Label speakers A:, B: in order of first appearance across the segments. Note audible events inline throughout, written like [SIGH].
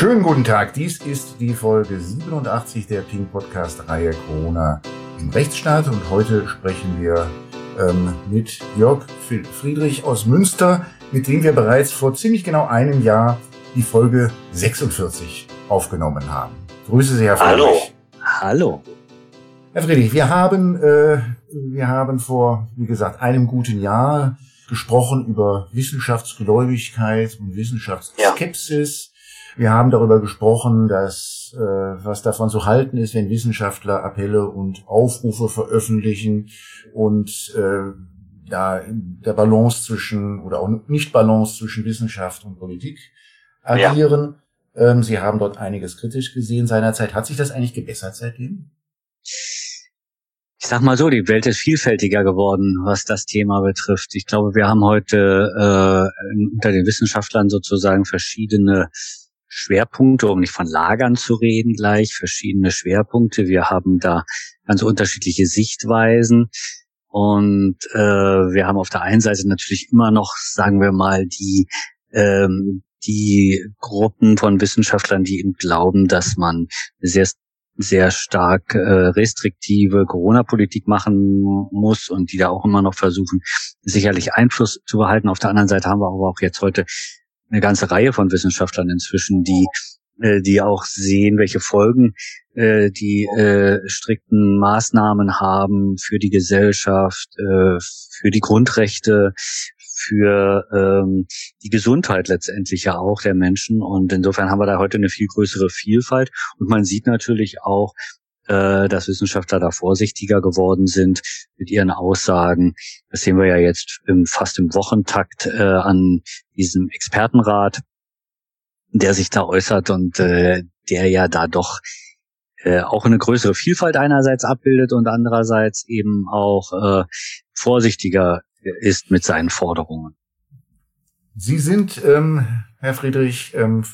A: Schönen guten Tag, dies ist die Folge 87 der Pink Podcast Reihe Corona im Rechtsstaat und heute sprechen wir ähm, mit Jörg Friedrich aus Münster, mit dem wir bereits vor ziemlich genau einem Jahr die Folge 46 aufgenommen haben. Grüße Sie, Herr Friedrich.
B: Hallo. Hallo.
A: Herr Friedrich, wir haben, äh, wir haben vor, wie gesagt, einem guten Jahr gesprochen über Wissenschaftsgläubigkeit und Wissenschaftsskepsis. Ja. Wir haben darüber gesprochen, dass äh, was davon zu halten ist, wenn Wissenschaftler Appelle und Aufrufe veröffentlichen und äh, da der Balance zwischen oder auch nicht Balance zwischen Wissenschaft und Politik agieren. Ja. Ähm, Sie haben dort einiges kritisch gesehen seinerzeit. Hat sich das eigentlich gebessert seitdem?
B: ich sag mal so, die Welt ist vielfältiger geworden, was das Thema betrifft. Ich glaube, wir haben heute äh, unter den Wissenschaftlern sozusagen verschiedene Schwerpunkte, um nicht von Lagern zu reden gleich, verschiedene Schwerpunkte. Wir haben da ganz unterschiedliche Sichtweisen. Und äh, wir haben auf der einen Seite natürlich immer noch, sagen wir mal, die ähm, die Gruppen von Wissenschaftlern, die eben glauben, dass man sehr sehr stark äh, restriktive Corona-Politik machen muss und die da auch immer noch versuchen, sicherlich Einfluss zu behalten. Auf der anderen Seite haben wir aber auch jetzt heute eine ganze Reihe von Wissenschaftlern inzwischen, die äh, die auch sehen, welche Folgen äh, die äh, strikten Maßnahmen haben für die Gesellschaft, äh, für die Grundrechte, für ähm, die Gesundheit letztendlich ja auch der Menschen. Und insofern haben wir da heute eine viel größere Vielfalt. Und man sieht natürlich auch, äh, dass Wissenschaftler da vorsichtiger geworden sind mit ihren Aussagen. Das sehen wir ja jetzt im, fast im Wochentakt äh, an diesem Expertenrat, der sich da äußert und äh, der ja da doch äh, auch eine größere Vielfalt einerseits abbildet und andererseits eben auch äh, vorsichtiger ist mit seinen Forderungen.
A: Sie sind, ähm, Herr Friedrich, ähm,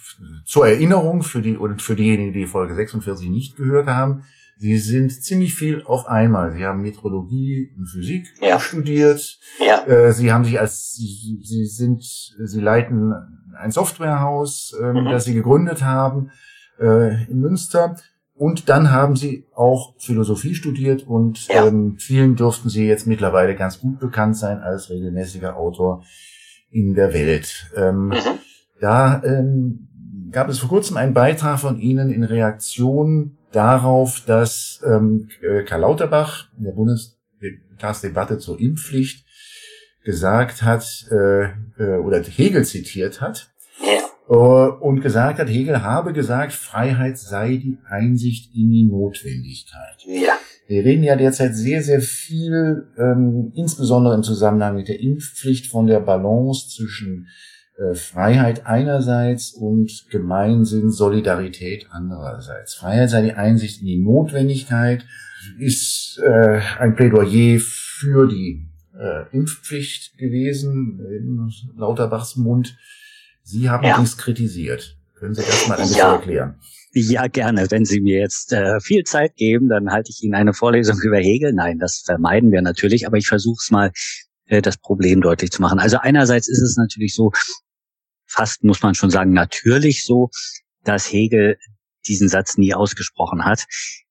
A: zur Erinnerung für die und für diejenigen, die Folge 46 nicht gehört haben, Sie sind ziemlich viel auf einmal. Sie haben Metrologie und Physik ja. studiert. Ja. Äh, Sie haben sich als Sie, Sie sind Sie leiten ein Softwarehaus, ähm, mhm. das Sie gegründet haben äh, in Münster. Und dann haben sie auch Philosophie studiert und ja. ähm, vielen dürften sie jetzt mittlerweile ganz gut bekannt sein als regelmäßiger Autor in der Welt. Ähm, mhm. Da ähm, gab es vor kurzem einen Beitrag von Ihnen in Reaktion darauf, dass ähm, äh, Karl Lauterbach in der Bundestagsdebatte zur Impfpflicht gesagt hat äh, äh, oder Hegel zitiert hat. Äh, und gesagt hat, Hegel habe gesagt, Freiheit sei die Einsicht in die Notwendigkeit. Ja. Wir reden ja derzeit sehr, sehr viel, ähm, insbesondere im Zusammenhang mit der Impfpflicht, von der Balance zwischen äh, Freiheit einerseits und Gemeinsinn, Solidarität andererseits. Freiheit sei die Einsicht in die Notwendigkeit, ist äh, ein Plädoyer für die äh, Impfpflicht gewesen, in Lauterbachs Mund. Sie haben ja. dies kritisiert. Können Sie das mal ein bisschen ja. erklären?
B: Ja, gerne. Wenn Sie mir jetzt äh, viel Zeit geben, dann halte ich Ihnen eine Vorlesung [LAUGHS] über Hegel. Nein, das vermeiden wir natürlich, aber ich versuche es mal, äh, das Problem deutlich zu machen. Also einerseits ist es natürlich so, fast muss man schon sagen, natürlich so, dass Hegel diesen Satz nie ausgesprochen hat.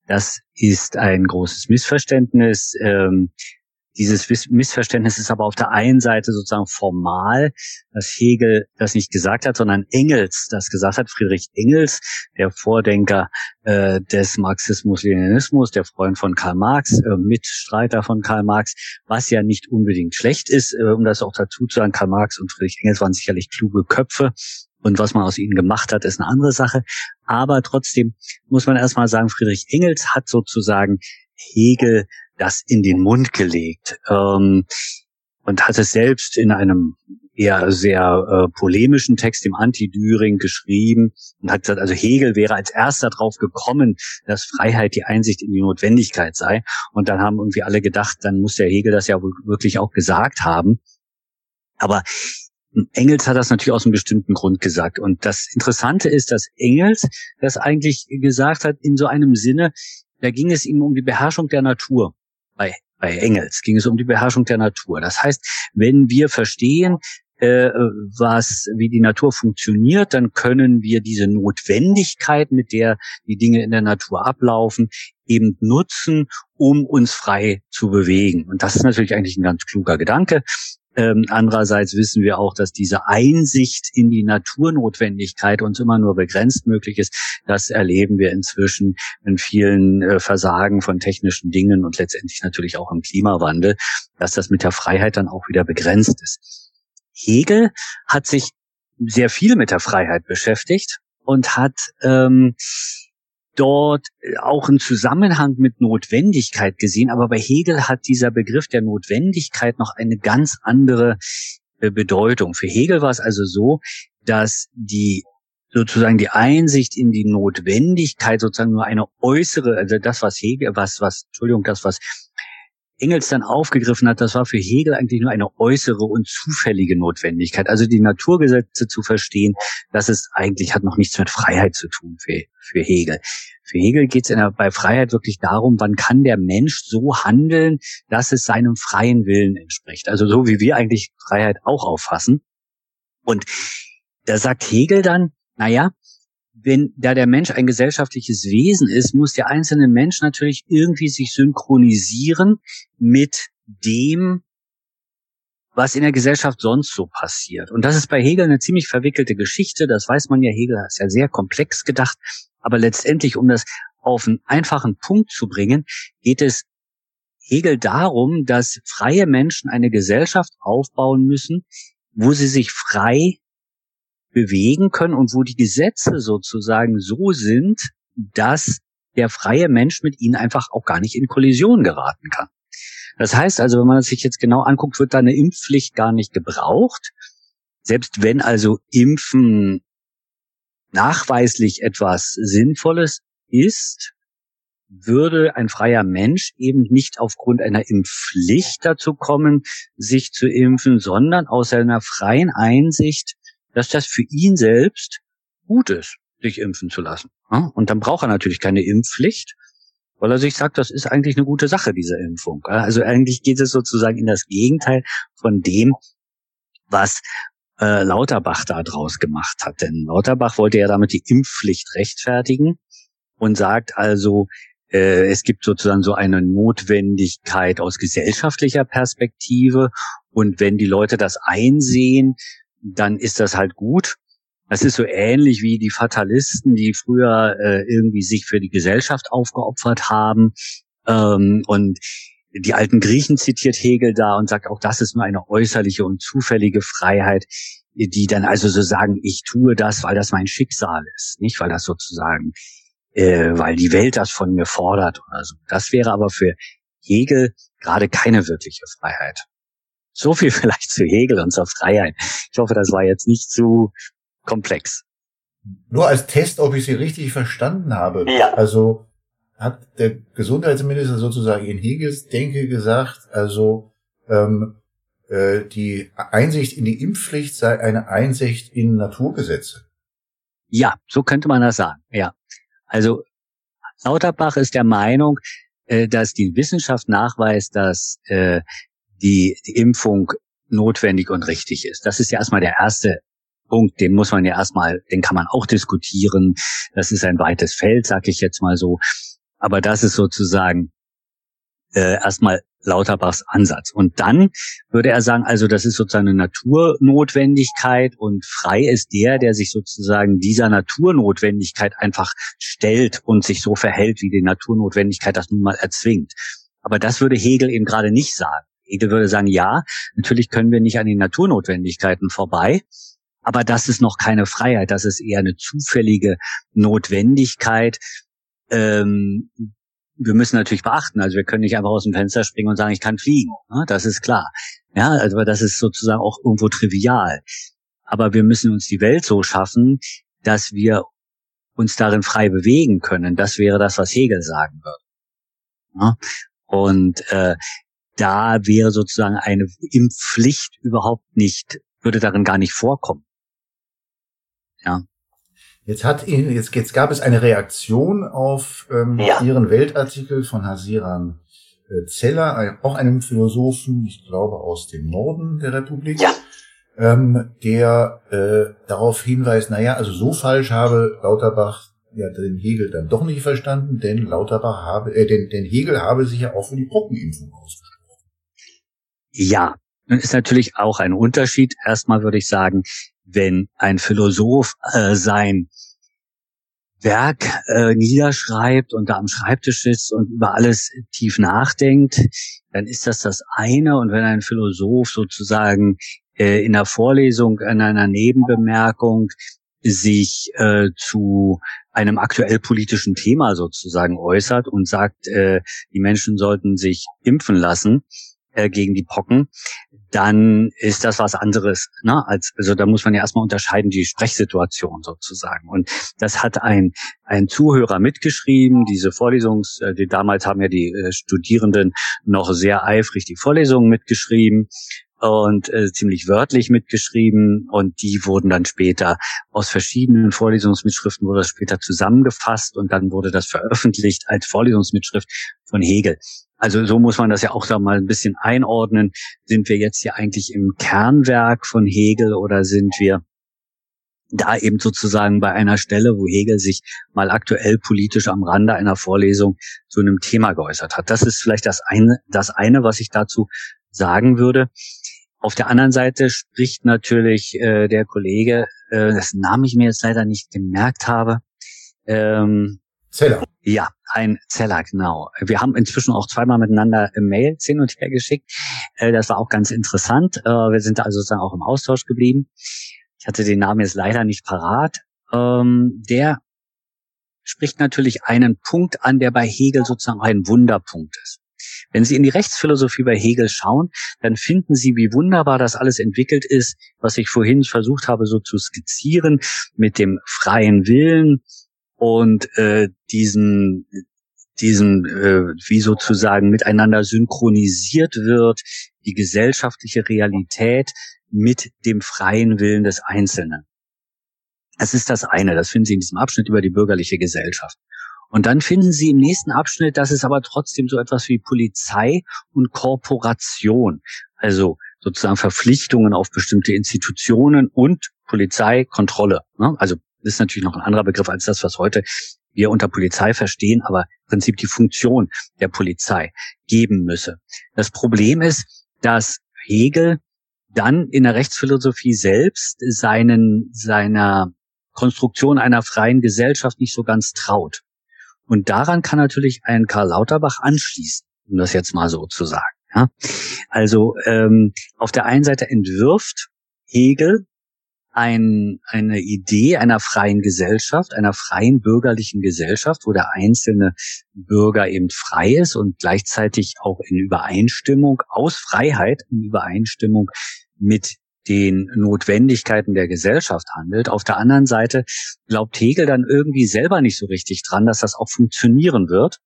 B: Das ist ein großes Missverständnis. Ähm, dieses Missverständnis ist aber auf der einen Seite sozusagen formal, dass Hegel das nicht gesagt hat, sondern Engels das gesagt hat. Friedrich Engels, der Vordenker äh, des Marxismus-Leninismus, der Freund von Karl Marx, äh, Mitstreiter von Karl Marx, was ja nicht unbedingt schlecht ist, äh, um das auch dazu zu sagen. Karl Marx und Friedrich Engels waren sicherlich kluge Köpfe. Und was man aus ihnen gemacht hat, ist eine andere Sache. Aber trotzdem muss man erstmal sagen, Friedrich Engels hat sozusagen Hegel das in den Mund gelegt ähm, und hat es selbst in einem eher sehr äh, polemischen Text im Anti-Düring geschrieben und hat gesagt, also Hegel wäre als erster drauf gekommen, dass Freiheit die Einsicht in die Notwendigkeit sei. Und dann haben irgendwie alle gedacht, dann muss der Hegel das ja wohl wirklich auch gesagt haben. Aber Engels hat das natürlich aus einem bestimmten Grund gesagt. Und das Interessante ist, dass Engels das eigentlich gesagt hat in so einem Sinne, da ging es ihm um die Beherrschung der Natur bei, bei Engels ging es um die Beherrschung der Natur. Das heißt, wenn wir verstehen, äh, was, wie die Natur funktioniert, dann können wir diese Notwendigkeit, mit der die Dinge in der Natur ablaufen, eben nutzen, um uns frei zu bewegen. Und das ist natürlich eigentlich ein ganz kluger Gedanke. Ähm, andererseits wissen wir auch, dass diese Einsicht in die Naturnotwendigkeit uns immer nur begrenzt möglich ist. Das erleben wir inzwischen in vielen äh, Versagen von technischen Dingen und letztendlich natürlich auch im Klimawandel, dass das mit der Freiheit dann auch wieder begrenzt ist. Hegel hat sich sehr viel mit der Freiheit beschäftigt und hat ähm, dort auch einen Zusammenhang mit Notwendigkeit gesehen, aber bei Hegel hat dieser Begriff der Notwendigkeit noch eine ganz andere äh, Bedeutung. Für Hegel war es also so, dass die sozusagen die Einsicht in die Notwendigkeit sozusagen nur eine äußere, also das, was Hegel, was, was, Entschuldigung, das, was Engels dann aufgegriffen hat, das war für Hegel eigentlich nur eine äußere und zufällige Notwendigkeit. Also die Naturgesetze zu verstehen, das ist eigentlich, hat noch nichts mit Freiheit zu tun für, für Hegel. Für Hegel geht es bei Freiheit wirklich darum, wann kann der Mensch so handeln, dass es seinem freien Willen entspricht. Also so wie wir eigentlich Freiheit auch auffassen. Und da sagt Hegel dann, naja, wenn da der Mensch ein gesellschaftliches Wesen ist, muss der einzelne Mensch natürlich irgendwie sich synchronisieren mit dem, was in der Gesellschaft sonst so passiert. Und das ist bei Hegel eine ziemlich verwickelte Geschichte. Das weiß man ja. Hegel ist ja sehr komplex gedacht. Aber letztendlich, um das auf einen einfachen Punkt zu bringen, geht es Hegel darum, dass freie Menschen eine Gesellschaft aufbauen müssen, wo sie sich frei bewegen können und wo die Gesetze sozusagen so sind, dass der freie Mensch mit ihnen einfach auch gar nicht in Kollision geraten kann. Das heißt also, wenn man sich jetzt genau anguckt, wird da eine Impfpflicht gar nicht gebraucht. Selbst wenn also Impfen nachweislich etwas Sinnvolles ist, würde ein freier Mensch eben nicht aufgrund einer Impfpflicht dazu kommen, sich zu impfen, sondern aus seiner freien Einsicht dass das für ihn selbst gut ist, sich impfen zu lassen. Und dann braucht er natürlich keine Impfpflicht, weil er sich sagt, das ist eigentlich eine gute Sache, diese Impfung. Also eigentlich geht es sozusagen in das Gegenteil von dem, was äh, Lauterbach da draus gemacht hat. Denn Lauterbach wollte ja damit die Impfpflicht rechtfertigen und sagt also, äh, es gibt sozusagen so eine Notwendigkeit aus gesellschaftlicher Perspektive. Und wenn die Leute das einsehen, dann ist das halt gut. Das ist so ähnlich wie die Fatalisten, die früher äh, irgendwie sich für die Gesellschaft aufgeopfert haben. Ähm, und die alten Griechen zitiert Hegel da und sagt, auch das ist nur eine äußerliche und zufällige Freiheit, die dann also so sagen, ich tue das, weil das mein Schicksal ist, nicht weil das sozusagen, äh, weil die Welt das von mir fordert oder so. Das wäre aber für Hegel gerade keine wirkliche Freiheit. So viel [LAUGHS] vielleicht zu Hegel und zur Freiheit. Ich hoffe, das war jetzt nicht zu komplex.
A: Nur als Test, ob ich Sie richtig verstanden habe. Ja. Also hat der Gesundheitsminister sozusagen in Hegels Denke gesagt, also ähm, äh, die Einsicht in die Impfpflicht sei eine Einsicht in Naturgesetze.
B: Ja, so könnte man das sagen. Ja. Also Lauterbach ist der Meinung, äh, dass die Wissenschaft nachweist, dass äh, die, die Impfung notwendig und richtig ist. Das ist ja erstmal der erste Punkt, den muss man ja erstmal, den kann man auch diskutieren. Das ist ein weites Feld, sag ich jetzt mal so. Aber das ist sozusagen äh, erstmal Lauterbachs Ansatz. Und dann würde er sagen, also das ist sozusagen eine Naturnotwendigkeit und frei ist der, der sich sozusagen dieser Naturnotwendigkeit einfach stellt und sich so verhält, wie die Naturnotwendigkeit das nun mal erzwingt. Aber das würde Hegel eben gerade nicht sagen. Hegel würde sagen, ja, natürlich können wir nicht an den Naturnotwendigkeiten vorbei, aber das ist noch keine Freiheit, das ist eher eine zufällige Notwendigkeit. Ähm, wir müssen natürlich beachten, also wir können nicht einfach aus dem Fenster springen und sagen, ich kann fliegen. Ne? Das ist klar. Ja, also das ist sozusagen auch irgendwo trivial. Aber wir müssen uns die Welt so schaffen, dass wir uns darin frei bewegen können. Das wäre das, was Hegel sagen würde. Ja? Und äh, da wäre sozusagen eine Impfpflicht überhaupt nicht, würde darin gar nicht vorkommen. Ja.
A: Jetzt hat jetzt, jetzt gab es eine Reaktion auf ähm, ja. Ihren Weltartikel von Hasiran äh, Zeller, auch einem Philosophen, ich glaube aus dem Norden der Republik. Ja. ähm, der äh, darauf hinweist, naja, also so falsch habe Lauterbach ja den Hegel dann doch nicht verstanden, denn Lauterbach habe, äh, denn, denn Hegel habe sich ja auch für die Pockenimpfung ausgesprochen.
B: Ja, nun ist natürlich auch ein Unterschied. Erstmal würde ich sagen, wenn ein Philosoph äh, sein Werk äh, niederschreibt und da am Schreibtisch sitzt und über alles tief nachdenkt, dann ist das das eine. Und wenn ein Philosoph sozusagen äh, in der Vorlesung in einer Nebenbemerkung sich äh, zu einem aktuell politischen Thema sozusagen äußert und sagt, äh, die Menschen sollten sich impfen lassen äh, gegen die Pocken, dann ist das was anderes. Ne? Als, also da muss man ja erstmal unterscheiden, die Sprechsituation sozusagen. Und das hat ein, ein Zuhörer mitgeschrieben, diese Vorlesungs, äh, die damals haben ja die äh, Studierenden noch sehr eifrig die Vorlesungen mitgeschrieben und äh, ziemlich wörtlich mitgeschrieben und die wurden dann später aus verschiedenen Vorlesungsmitschriften wurde das später zusammengefasst und dann wurde das veröffentlicht als Vorlesungsmitschrift von Hegel. Also so muss man das ja auch da mal ein bisschen einordnen. Sind wir jetzt hier eigentlich im Kernwerk von Hegel oder sind wir da eben sozusagen bei einer Stelle, wo Hegel sich mal aktuell politisch am Rande einer Vorlesung zu einem Thema geäußert hat. Das ist vielleicht das eine, das eine, was ich dazu sagen würde. Auf der anderen Seite spricht natürlich äh, der Kollege, äh, dessen Namen ich mir jetzt leider nicht gemerkt habe, ähm, Zeller. Ja, ein Zeller, genau. Wir haben inzwischen auch zweimal miteinander Mails hin und her geschickt. Äh, das war auch ganz interessant. Äh, wir sind also sozusagen auch im Austausch geblieben. Ich hatte den Namen jetzt leider nicht parat. Ähm, der spricht natürlich einen Punkt an, der bei Hegel sozusagen ein Wunderpunkt ist. Wenn Sie in die Rechtsphilosophie bei Hegel schauen, dann finden Sie, wie wunderbar das alles entwickelt ist, was ich vorhin versucht habe so zu skizzieren, mit dem freien Willen, und äh, diesen diesen äh, wie sozusagen miteinander synchronisiert wird die gesellschaftliche Realität mit dem freien Willen des Einzelnen. Das ist das eine, das finden Sie in diesem Abschnitt über die bürgerliche Gesellschaft. Und dann finden Sie im nächsten Abschnitt, dass es aber trotzdem so etwas wie Polizei und Korporation, also sozusagen Verpflichtungen auf bestimmte Institutionen und Polizeikontrolle. Ne? Also ist natürlich noch ein anderer Begriff als das, was heute wir unter Polizei verstehen, aber im Prinzip die Funktion der Polizei geben müsse. Das Problem ist, dass Hegel dann in der Rechtsphilosophie selbst seinen, seiner Konstruktion einer freien Gesellschaft nicht so ganz traut. Und daran kann natürlich ein Karl Lauterbach anschließen, um das jetzt mal so zu sagen. Ja? Also ähm, auf der einen Seite entwirft Hegel ein, eine Idee einer freien Gesellschaft, einer freien bürgerlichen Gesellschaft, wo der einzelne Bürger eben frei ist und gleichzeitig auch in Übereinstimmung, aus Freiheit in Übereinstimmung mit den Notwendigkeiten der Gesellschaft handelt. Auf der anderen Seite glaubt Hegel dann irgendwie selber nicht so richtig dran, dass das auch funktionieren wird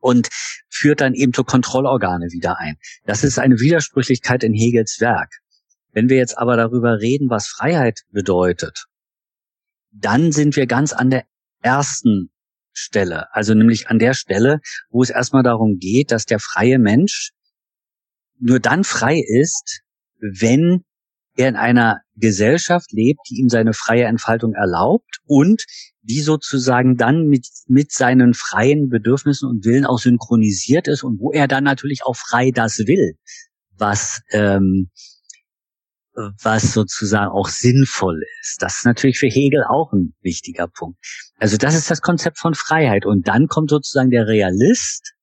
B: und führt dann eben zur Kontrollorgane wieder ein. Das ist eine Widersprüchlichkeit in Hegels Werk. Wenn wir jetzt aber darüber reden, was Freiheit bedeutet, dann sind wir ganz an der ersten Stelle, also nämlich an der Stelle, wo es erstmal darum geht, dass der freie Mensch nur dann frei ist, wenn er in einer Gesellschaft lebt, die ihm seine freie Entfaltung erlaubt und die sozusagen dann mit, mit seinen freien Bedürfnissen und Willen auch synchronisiert ist und wo er dann natürlich auch frei das will, was ähm, was sozusagen auch sinnvoll ist. Das ist natürlich für Hegel auch ein wichtiger Punkt. Also das ist das Konzept von Freiheit. Und dann kommt sozusagen der Realist,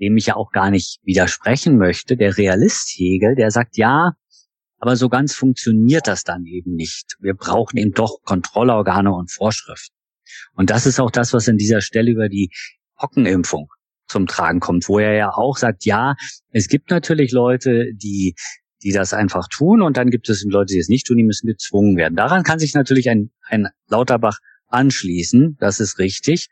B: dem ich ja auch gar nicht widersprechen möchte, der Realist Hegel, der sagt, ja, aber so ganz funktioniert das dann eben nicht. Wir brauchen eben doch Kontrollorgane und Vorschriften. Und das ist auch das, was in dieser Stelle über die Pockenimpfung zum Tragen kommt, wo er ja auch sagt, ja, es gibt natürlich Leute, die die das einfach tun und dann gibt es Leute, die es nicht tun, die müssen gezwungen werden. Daran kann sich natürlich ein, ein Lauterbach anschließen, das ist richtig,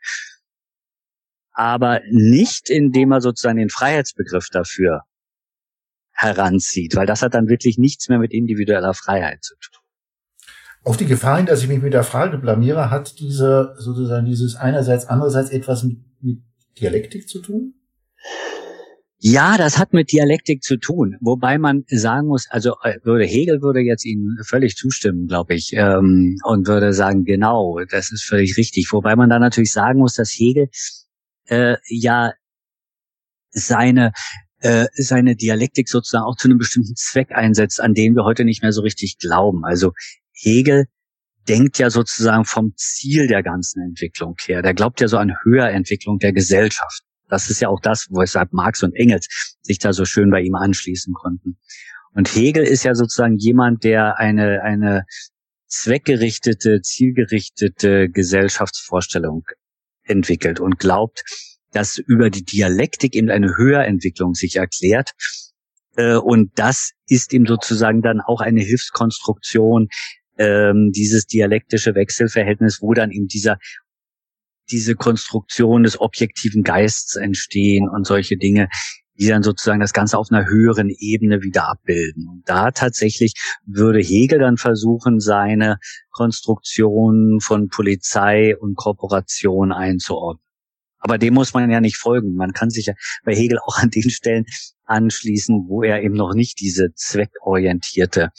B: aber nicht indem er sozusagen den Freiheitsbegriff dafür heranzieht, weil das hat dann wirklich nichts mehr mit individueller Freiheit zu tun.
A: Auf die Gefahr hin, dass ich mich mit der Frage blamiere, hat diese sozusagen dieses einerseits, andererseits etwas mit, mit Dialektik zu tun?
B: Ja, das hat mit Dialektik zu tun, wobei man sagen muss, also äh, würde Hegel würde jetzt Ihnen völlig zustimmen, glaube ich, ähm, und würde sagen, genau, das ist völlig richtig. Wobei man da natürlich sagen muss, dass Hegel äh, ja seine äh, seine Dialektik sozusagen auch zu einem bestimmten Zweck einsetzt, an den wir heute nicht mehr so richtig glauben. Also Hegel denkt ja sozusagen vom Ziel der ganzen Entwicklung her. Der glaubt ja so an Höherentwicklung der Gesellschaft. Das ist ja auch das, weshalb Marx und Engels sich da so schön bei ihm anschließen konnten. Und Hegel ist ja sozusagen jemand, der eine, eine zweckgerichtete, zielgerichtete Gesellschaftsvorstellung entwickelt und glaubt, dass über die Dialektik eben eine Höherentwicklung sich erklärt. Äh, und das ist ihm sozusagen dann auch eine Hilfskonstruktion, ähm, dieses dialektische Wechselverhältnis, wo dann eben dieser diese Konstruktion des objektiven Geistes entstehen und solche Dinge, die dann sozusagen das Ganze auf einer höheren Ebene wieder abbilden. Und da tatsächlich würde Hegel dann versuchen, seine Konstruktion von Polizei und Korporation einzuordnen. Aber dem muss man ja nicht folgen. Man kann sich ja bei Hegel auch an den Stellen anschließen, wo er eben noch nicht diese zweckorientierte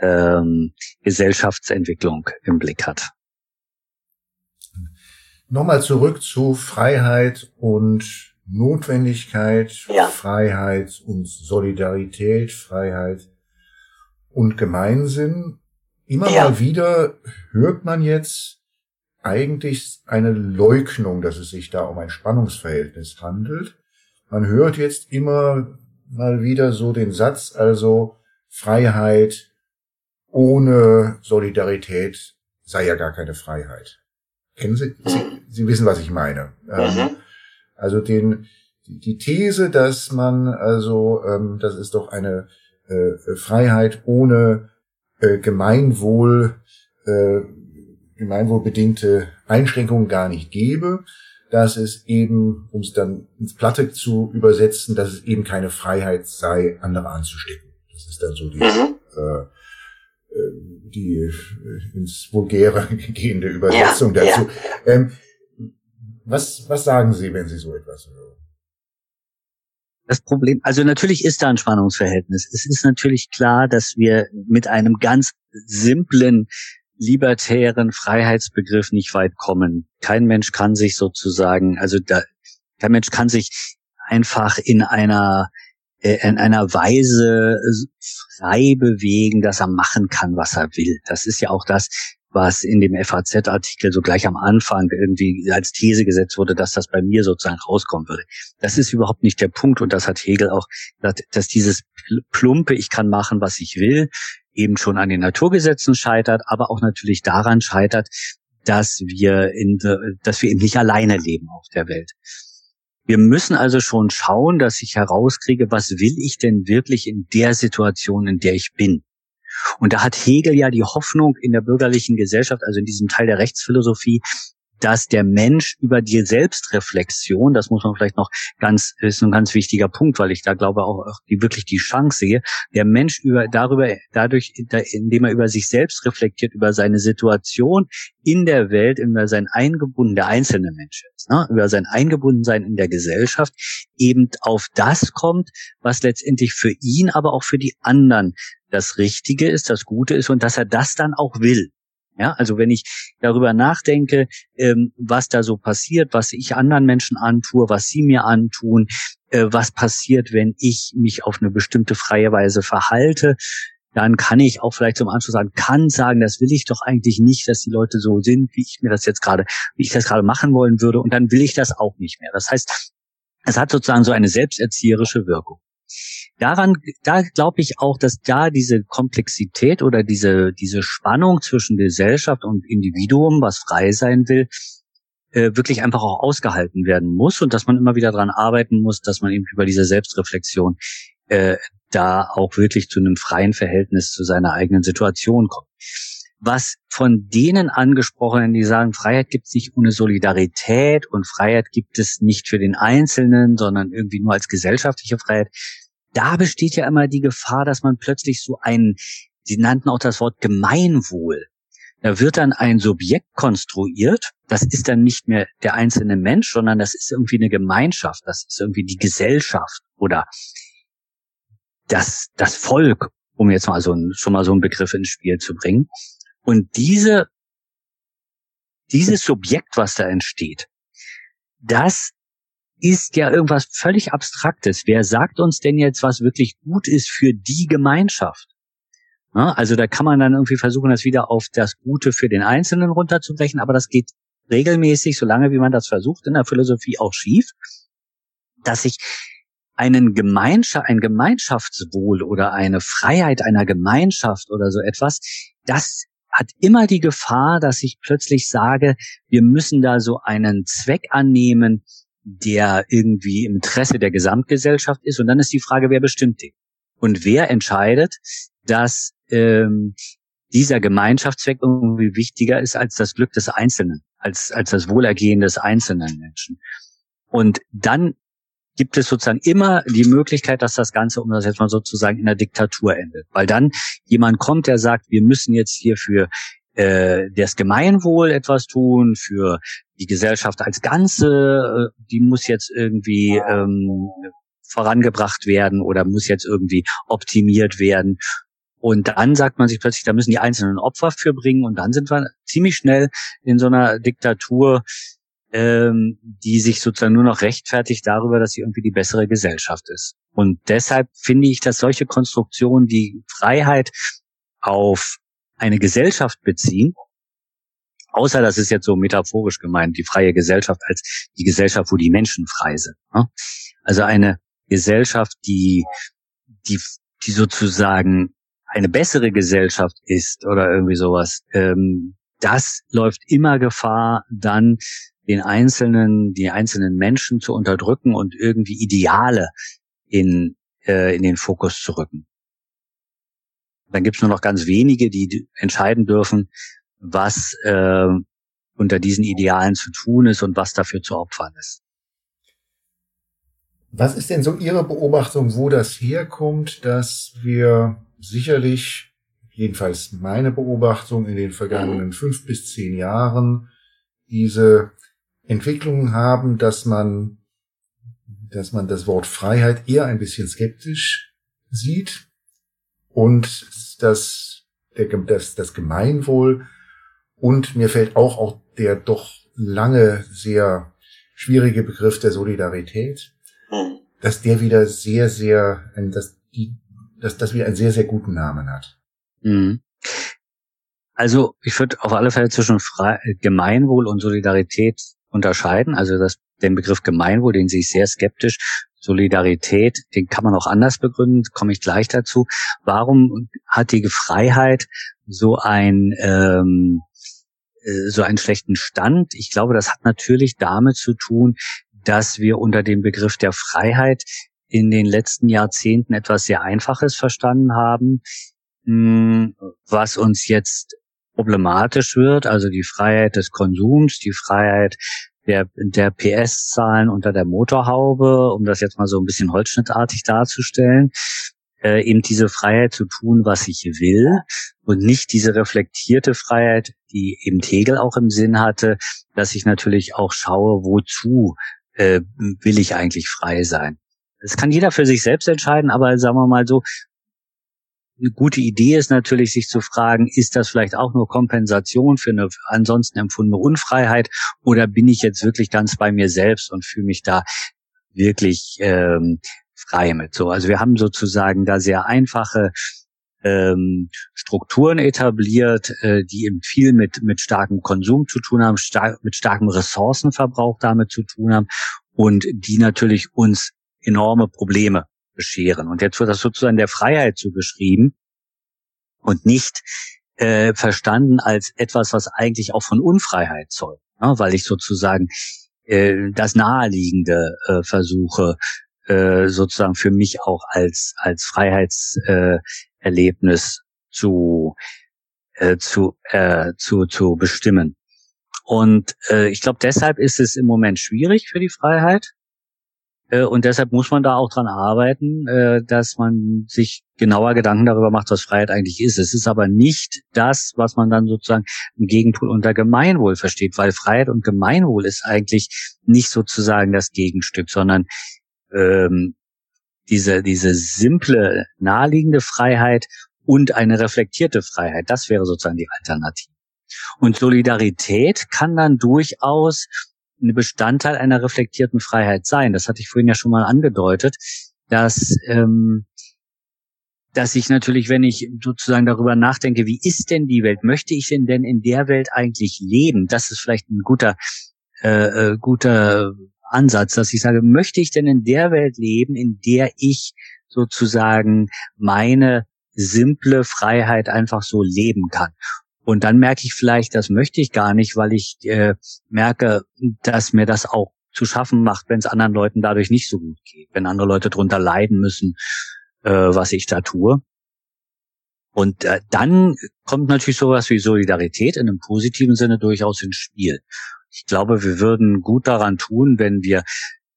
B: ähm, Gesellschaftsentwicklung im Blick hat.
A: Nochmal zurück zu Freiheit und Notwendigkeit, ja. Freiheit und Solidarität, Freiheit und Gemeinsinn. Immer ja. mal wieder hört man jetzt eigentlich eine Leugnung, dass es sich da um ein Spannungsverhältnis handelt. Man hört jetzt immer mal wieder so den Satz, also Freiheit ohne Solidarität sei ja gar keine Freiheit. Kennen Sie, Sie, mhm. Sie wissen, was ich meine. Ähm, mhm. Also den, die These, dass man also, ähm, das ist doch eine äh, Freiheit ohne äh, Gemeinwohl, äh, gemeinwohlbedingte Einschränkungen gar nicht gebe, dass es eben, um es dann ins Platte zu übersetzen, dass es eben keine Freiheit sei, andere anzustecken. Das ist dann so die mhm. äh, die äh, ins Vulgäre [LAUGHS] gehende Übersetzung ja, dazu. Ja. Ähm, was, was sagen Sie, wenn Sie so etwas hören?
B: Das Problem, also natürlich ist da ein Spannungsverhältnis. Es ist natürlich klar, dass wir mit einem ganz simplen libertären Freiheitsbegriff nicht weit kommen. Kein Mensch kann sich sozusagen, also da, kein Mensch kann sich einfach in einer äh, in einer Weise frei bewegen, dass er machen kann, was er will. Das ist ja auch das, was in dem FAZ-Artikel so gleich am Anfang irgendwie als These gesetzt wurde, dass das bei mir sozusagen rauskommen würde. Das ist überhaupt nicht der Punkt und das hat Hegel auch gesagt, dass dieses plumpe, ich kann machen, was ich will, eben schon an den Naturgesetzen scheitert, aber auch natürlich daran scheitert, dass wir in, dass wir eben nicht alleine leben auf der Welt. Wir müssen also schon schauen, dass ich herauskriege, was will ich denn wirklich in der Situation, in der ich bin. Und da hat Hegel ja die Hoffnung in der bürgerlichen Gesellschaft, also in diesem Teil der Rechtsphilosophie, dass der Mensch über die Selbstreflexion, das muss man vielleicht noch ganz, ist ein ganz wichtiger Punkt, weil ich da glaube auch die, wirklich die Chance sehe, der Mensch über, darüber, dadurch, indem er über sich selbst reflektiert, über seine Situation in der Welt, über sein Eingebunden, der einzelne Mensch ist, ne, über sein Eingebundensein in der Gesellschaft, eben auf das kommt, was letztendlich für ihn, aber auch für die anderen das Richtige ist, das Gute ist und dass er das dann auch will. Ja, also wenn ich darüber nachdenke, ähm, was da so passiert, was ich anderen Menschen antue, was sie mir antun, äh, was passiert, wenn ich mich auf eine bestimmte freie Weise verhalte, dann kann ich auch vielleicht zum Anschluss sagen, kann sagen, das will ich doch eigentlich nicht, dass die Leute so sind, wie ich mir das jetzt gerade, wie ich das gerade machen wollen würde, und dann will ich das auch nicht mehr. Das heißt, es hat sozusagen so eine selbsterzieherische Wirkung daran, da glaube ich auch, dass da diese Komplexität oder diese, diese Spannung zwischen Gesellschaft und Individuum, was frei sein will, äh, wirklich einfach auch ausgehalten werden muss und dass man immer wieder dran arbeiten muss, dass man eben über diese Selbstreflexion äh, da auch wirklich zu einem freien Verhältnis zu seiner eigenen Situation kommt. Was von denen angesprochenen, die sagen, Freiheit gibt es nicht ohne Solidarität und Freiheit gibt es nicht für den Einzelnen, sondern irgendwie nur als gesellschaftliche Freiheit, da besteht ja immer die Gefahr, dass man plötzlich so ein, sie nannten auch das Wort Gemeinwohl, Da wird dann ein Subjekt konstruiert. Das ist dann nicht mehr der einzelne Mensch, sondern das ist irgendwie eine Gemeinschaft. Das ist irgendwie die Gesellschaft oder das, das Volk, um jetzt mal so ein, schon mal so einen Begriff ins Spiel zu bringen. Und diese, dieses Subjekt, was da entsteht, das ist ja irgendwas völlig Abstraktes. Wer sagt uns denn jetzt, was wirklich gut ist für die Gemeinschaft? Also da kann man dann irgendwie versuchen, das wieder auf das Gute für den Einzelnen runterzubrechen, aber das geht regelmäßig, solange wie man das versucht, in der Philosophie auch schief, dass sich einen Gemeinschaft, ein Gemeinschaftswohl oder eine Freiheit einer Gemeinschaft oder so etwas, das hat immer die Gefahr, dass ich plötzlich sage, wir müssen da so einen Zweck annehmen, der irgendwie im Interesse der Gesamtgesellschaft ist. Und dann ist die Frage, wer bestimmt den? Und wer entscheidet, dass ähm, dieser Gemeinschaftszweck irgendwie wichtiger ist als das Glück des Einzelnen, als, als das Wohlergehen des einzelnen Menschen? Und dann gibt es sozusagen immer die Möglichkeit, dass das Ganze, um das jetzt mal sozusagen in der Diktatur endet. Weil dann jemand kommt, der sagt, wir müssen jetzt hier für äh, das Gemeinwohl etwas tun, für die Gesellschaft als Ganze, äh, die muss jetzt irgendwie ähm, vorangebracht werden oder muss jetzt irgendwie optimiert werden. Und dann sagt man sich plötzlich, da müssen die einzelnen Opfer für bringen und dann sind wir ziemlich schnell in so einer Diktatur, ähm, die sich sozusagen nur noch rechtfertigt darüber, dass sie irgendwie die bessere Gesellschaft ist. Und deshalb finde ich, dass solche Konstruktionen die Freiheit auf eine Gesellschaft beziehen, außer das ist jetzt so metaphorisch gemeint, die freie Gesellschaft als die Gesellschaft, wo die Menschen frei sind. Ne? Also eine Gesellschaft, die, die, die sozusagen eine bessere Gesellschaft ist oder irgendwie sowas, ähm, das läuft immer Gefahr, dann den einzelnen, die einzelnen Menschen zu unterdrücken und irgendwie Ideale in, äh, in den Fokus zu rücken. Dann gibt's nur noch ganz wenige, die entscheiden dürfen, was äh, unter diesen Idealen zu tun ist und was dafür zu opfern ist.
A: Was ist denn so Ihre Beobachtung, wo das herkommt, dass wir sicherlich, jedenfalls meine Beobachtung in den vergangenen fünf bis zehn Jahren, diese Entwicklungen haben, dass man, dass man das Wort Freiheit eher ein bisschen skeptisch sieht und dass der, das, das Gemeinwohl und mir fällt auch, auch der doch lange sehr schwierige Begriff der Solidarität, hm. dass der wieder sehr, sehr, dass die, dass das wieder einen sehr, sehr guten Namen hat. Mhm.
B: Also ich würde auf alle Fälle zwischen Fre Gemeinwohl und Solidarität unterscheiden. Also das, den Begriff Gemeinwohl, den sehe ich sehr skeptisch. Solidarität, den kann man auch anders begründen, komme ich gleich dazu. Warum hat die Freiheit so ein ähm, äh, so einen schlechten Stand? Ich glaube, das hat natürlich damit zu tun, dass wir unter dem Begriff der Freiheit in den letzten Jahrzehnten etwas sehr Einfaches verstanden haben, was uns jetzt problematisch wird, also die Freiheit des Konsums, die Freiheit der, der PS-Zahlen unter der Motorhaube, um das jetzt mal so ein bisschen holzschnittartig darzustellen, äh, eben diese Freiheit zu tun, was ich will und nicht diese reflektierte Freiheit, die eben Hegel auch im Sinn hatte, dass ich natürlich auch schaue, wozu äh, will ich eigentlich frei sein. Das kann jeder für sich selbst entscheiden, aber sagen wir mal so, eine gute Idee ist natürlich, sich zu fragen, ist das vielleicht auch nur Kompensation für eine ansonsten empfundene Unfreiheit oder bin ich jetzt wirklich ganz bei mir selbst und fühle mich da wirklich ähm, frei mit. So, also wir haben sozusagen da sehr einfache ähm, Strukturen etabliert, äh, die eben viel mit mit starkem Konsum zu tun haben, star mit starkem Ressourcenverbrauch damit zu tun haben und die natürlich uns enorme Probleme bescheren. Und jetzt wird das sozusagen der Freiheit zugeschrieben und nicht äh, verstanden als etwas, was eigentlich auch von Unfreiheit zeugt, ne? weil ich sozusagen äh, das Naheliegende äh, versuche äh, sozusagen für mich auch als als Freiheitserlebnis äh, zu äh, zu äh, zu zu bestimmen. Und äh, ich glaube, deshalb ist es im Moment schwierig für die Freiheit, und deshalb muss man da auch dran arbeiten, äh, dass man sich genauer Gedanken darüber macht, was Freiheit eigentlich ist. Es ist aber nicht das, was man dann sozusagen im Gegenpol unter Gemeinwohl versteht, weil Freiheit und Gemeinwohl ist eigentlich nicht sozusagen das Gegenstück, sondern ähm, diese, diese simple, naheliegende Freiheit und eine reflektierte Freiheit, das wäre sozusagen die Alternative. Und Solidarität kann dann durchaus ein Bestandteil einer reflektierten Freiheit sein. Das hatte ich vorhin ja schon mal angedeutet, dass ähm, dass ich natürlich, wenn ich sozusagen darüber nachdenke, wie ist denn die Welt, möchte ich denn denn in der Welt eigentlich leben? Das ist vielleicht ein guter äh, äh, guter Ansatz, dass ich sage, möchte ich denn in der Welt leben, in der ich sozusagen meine simple Freiheit einfach so leben kann? Und dann merke ich vielleicht, das möchte ich gar nicht, weil ich äh, merke, dass mir das auch zu schaffen macht, wenn es anderen Leuten dadurch nicht so gut geht, wenn andere Leute drunter leiden müssen, äh, was ich da tue. Und äh, dann kommt natürlich sowas wie Solidarität in einem positiven Sinne durchaus ins Spiel. Ich glaube, wir würden gut daran tun, wenn wir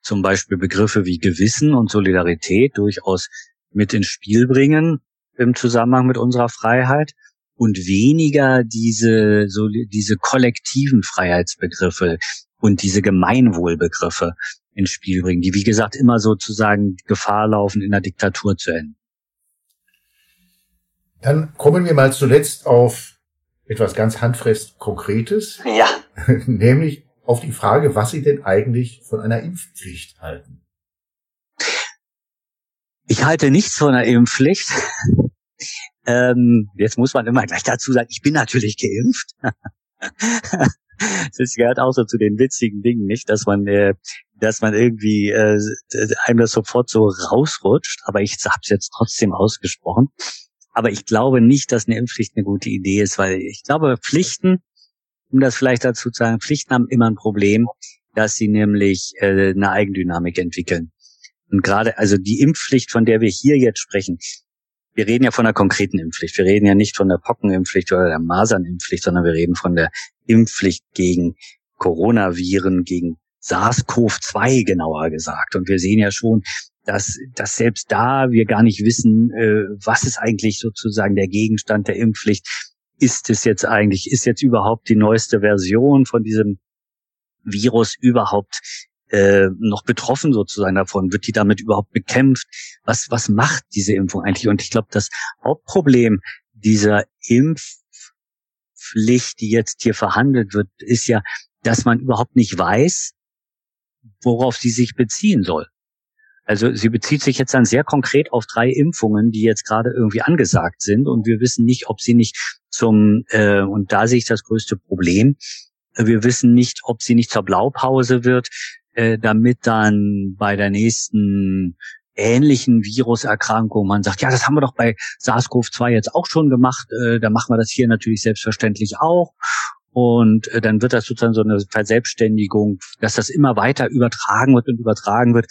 B: zum Beispiel Begriffe wie Gewissen und Solidarität durchaus mit ins Spiel bringen im Zusammenhang mit unserer Freiheit und weniger diese, so, diese kollektiven Freiheitsbegriffe und diese Gemeinwohlbegriffe ins Spiel bringen, die wie gesagt immer sozusagen Gefahr laufen, in der Diktatur zu enden.
A: Dann kommen wir mal zuletzt auf etwas ganz handfest Konkretes.
B: Ja. [LAUGHS]
A: Nämlich auf die Frage, was Sie denn eigentlich von einer Impfpflicht halten.
B: Ich halte nichts von einer Impfpflicht. Ähm, jetzt muss man immer gleich dazu sagen, ich bin natürlich geimpft. [LAUGHS] das gehört auch so zu den witzigen Dingen, nicht, dass man, äh, dass man irgendwie äh, einem das sofort so rausrutscht. Aber ich habe es jetzt trotzdem ausgesprochen. Aber ich glaube nicht, dass eine Impfpflicht eine gute Idee ist, weil ich glaube, Pflichten, um das vielleicht dazu zu sagen, Pflichten haben immer ein Problem, dass sie nämlich äh, eine Eigendynamik entwickeln. Und gerade, also die Impfpflicht, von der wir hier jetzt sprechen, wir reden ja von einer konkreten Impfpflicht. Wir reden ja nicht von der Pockenimpfpflicht oder der Masernimpfpflicht, sondern wir reden von der Impfpflicht gegen Coronaviren, gegen SARS-CoV-2 genauer gesagt. Und wir sehen ja schon, dass, dass selbst da wir gar nicht wissen, äh, was ist eigentlich sozusagen der Gegenstand der Impfpflicht. Ist es jetzt eigentlich, ist jetzt überhaupt die neueste Version von diesem Virus überhaupt äh, noch betroffen sozusagen davon? Wird die damit überhaupt bekämpft? Was, was macht diese Impfung eigentlich? Und ich glaube, das Hauptproblem dieser Impfpflicht, die jetzt hier verhandelt wird, ist ja, dass man überhaupt nicht weiß, worauf sie sich beziehen soll. Also sie bezieht sich jetzt dann sehr konkret auf drei Impfungen, die jetzt gerade irgendwie angesagt sind und wir wissen nicht, ob sie nicht zum äh, und da sehe ich das größte Problem. Wir wissen nicht, ob sie nicht zur Blaupause wird äh, damit dann bei der nächsten ähnlichen Viruserkrankung man sagt, ja, das haben wir doch bei SARS-CoV-2 jetzt auch schon gemacht, äh, da machen wir das hier natürlich selbstverständlich auch. Und äh, dann wird das sozusagen so eine Verselbstständigung, dass das immer weiter übertragen wird und übertragen wird.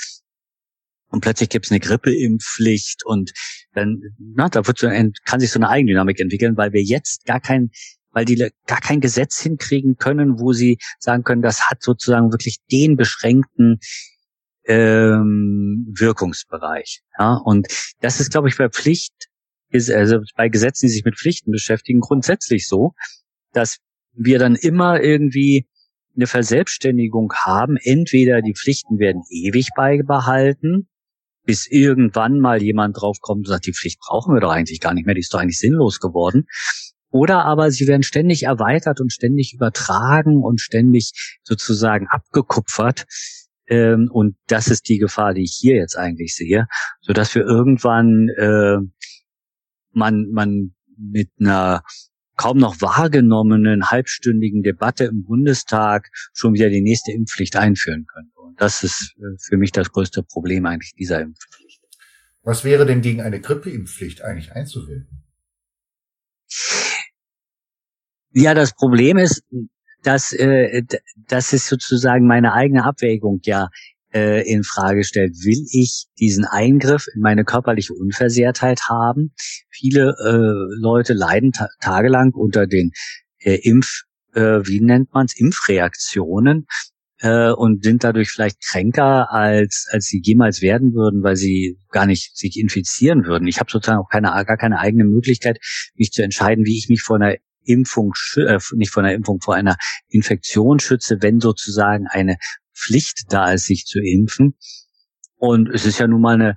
B: Und plötzlich gibt es eine Grippeimpfpflicht und dann, na, da wird so ein, kann sich so eine Eigendynamik entwickeln, weil wir jetzt gar kein weil die gar kein Gesetz hinkriegen können, wo sie sagen können, das hat sozusagen wirklich den beschränkten ähm, Wirkungsbereich. Ja, und das ist, glaube ich, bei Pflicht, also bei Gesetzen, die sich mit Pflichten beschäftigen, grundsätzlich so, dass wir dann immer irgendwie eine Verselbstständigung haben. Entweder die Pflichten werden ewig beibehalten, bis irgendwann mal jemand draufkommt und sagt, die Pflicht brauchen wir doch eigentlich gar nicht mehr, die ist doch eigentlich sinnlos geworden. Oder aber sie werden ständig erweitert und ständig übertragen und ständig sozusagen abgekupfert. Ähm, und das ist die Gefahr, die ich hier jetzt eigentlich sehe, so dass wir irgendwann äh, man man mit einer kaum noch wahrgenommenen halbstündigen Debatte im Bundestag schon wieder die nächste Impfpflicht einführen könnte. Und das ist äh, für mich das größte Problem eigentlich dieser Impfpflicht.
A: Was wäre denn gegen eine Grippeimpfpflicht eigentlich einzuwenden?
B: Ja, das Problem ist, dass, äh, dass es sozusagen meine eigene Abwägung ja äh, in Frage stellt. Will ich diesen Eingriff in meine körperliche Unversehrtheit haben? Viele äh, Leute leiden ta tagelang unter den äh, Impf, äh, wie nennt man es, Impfreaktionen. äh, und sind dadurch vielleicht kränker, als, als sie jemals werden würden, weil sie gar nicht sich infizieren würden. Ich habe sozusagen auch keine, gar keine eigene Möglichkeit, mich zu entscheiden, wie ich mich vor einer Impfung, äh, nicht vor einer Impfung, vor einer Infektion schütze, wenn sozusagen eine Pflicht da ist, sich zu impfen. Und es ist ja nun mal eine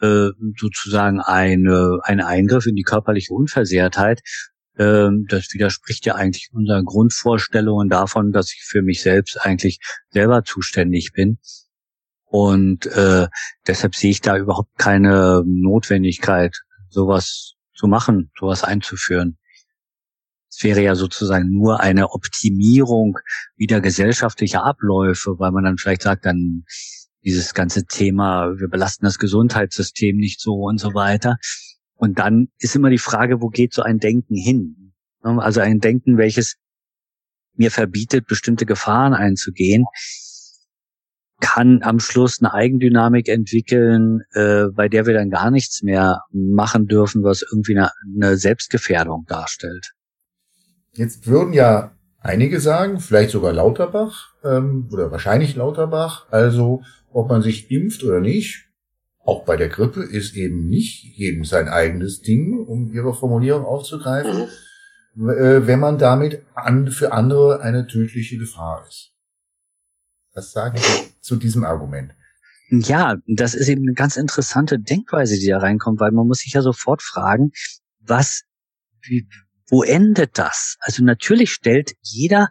B: äh, sozusagen eine, ein Eingriff in die körperliche Unversehrtheit. Ähm, das widerspricht ja eigentlich unseren Grundvorstellungen davon, dass ich für mich selbst eigentlich selber zuständig bin. Und äh, deshalb sehe ich da überhaupt keine Notwendigkeit, sowas zu machen, sowas einzuführen. Es wäre ja sozusagen nur eine Optimierung wieder gesellschaftlicher Abläufe, weil man dann vielleicht sagt, dann dieses ganze Thema, wir belasten das Gesundheitssystem nicht so und so weiter. Und dann ist immer die Frage, wo geht so ein Denken hin? Also ein Denken, welches mir verbietet, bestimmte Gefahren einzugehen, kann am Schluss eine Eigendynamik entwickeln, äh, bei der wir dann gar nichts mehr machen dürfen, was irgendwie eine, eine Selbstgefährdung darstellt.
A: Jetzt würden ja einige sagen, vielleicht sogar Lauterbach ähm, oder wahrscheinlich Lauterbach, also ob man sich impft oder nicht, auch bei der Grippe ist eben nicht jedem sein eigenes Ding, um ihre Formulierung aufzugreifen, mhm. äh, wenn man damit an, für andere eine tödliche Gefahr ist. Was sagen Sie zu diesem Argument?
B: Ja, das ist eben eine ganz interessante Denkweise, die da reinkommt, weil man muss sich ja sofort fragen, was, wie, wo endet das? Also natürlich stellt jeder,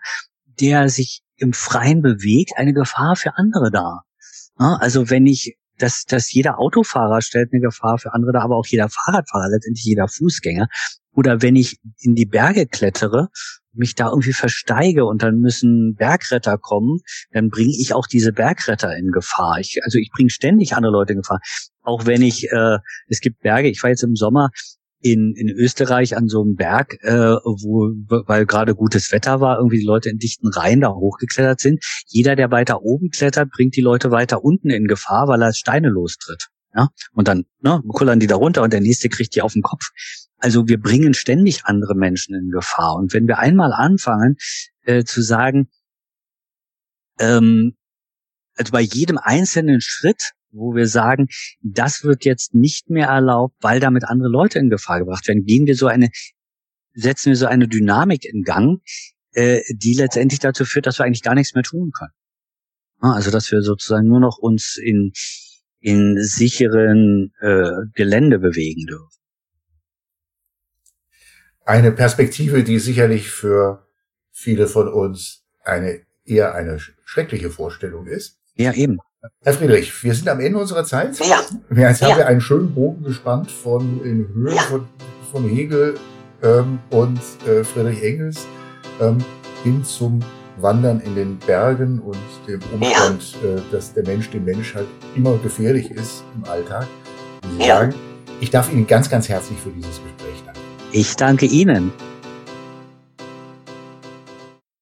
B: der sich im Freien bewegt, eine Gefahr für andere dar. Also wenn ich, dass, dass jeder Autofahrer stellt eine Gefahr für andere dar, aber auch jeder Fahrradfahrer, letztendlich jeder Fußgänger. Oder wenn ich in die Berge klettere, mich da irgendwie versteige und dann müssen Bergretter kommen, dann bringe ich auch diese Bergretter in Gefahr. Ich, also ich bringe ständig andere Leute in Gefahr. Auch wenn ich, äh, es gibt Berge, ich war jetzt im Sommer in, in Österreich an so einem Berg, äh, wo, weil gerade gutes Wetter war, irgendwie die Leute in dichten Reihen da hochgeklettert sind. Jeder, der weiter oben klettert, bringt die Leute weiter unten in Gefahr, weil er Steine lostritt. Ja? Und dann ne, kullern die da runter und der nächste kriegt die auf den Kopf. Also wir bringen ständig andere Menschen in Gefahr. Und wenn wir einmal anfangen äh, zu sagen, ähm, also bei jedem einzelnen Schritt wo wir sagen, das wird jetzt nicht mehr erlaubt, weil damit andere Leute in Gefahr gebracht werden, gehen wir so eine, setzen wir so eine Dynamik in Gang, äh, die letztendlich dazu führt, dass wir eigentlich gar nichts mehr tun können. Also dass wir sozusagen nur noch uns in, in sicheren äh, Gelände bewegen dürfen.
A: Eine Perspektive, die sicherlich für viele von uns eine eher eine schreckliche Vorstellung ist.
B: Ja, eben.
A: Herr Friedrich, wir sind am Ende unserer Zeit.
C: Ja.
A: Jetzt haben ja. wir einen schönen Bogen gespannt von in Höhe ja. von, von Hegel ähm, und äh, Friedrich Engels ähm, hin zum Wandern in den Bergen und dem Umstand, ja. äh, dass der Mensch dem Mensch halt immer gefährlich ist im Alltag. Sie sagen, ich darf Ihnen ganz, ganz herzlich für dieses Gespräch danken.
B: Ich danke Ihnen.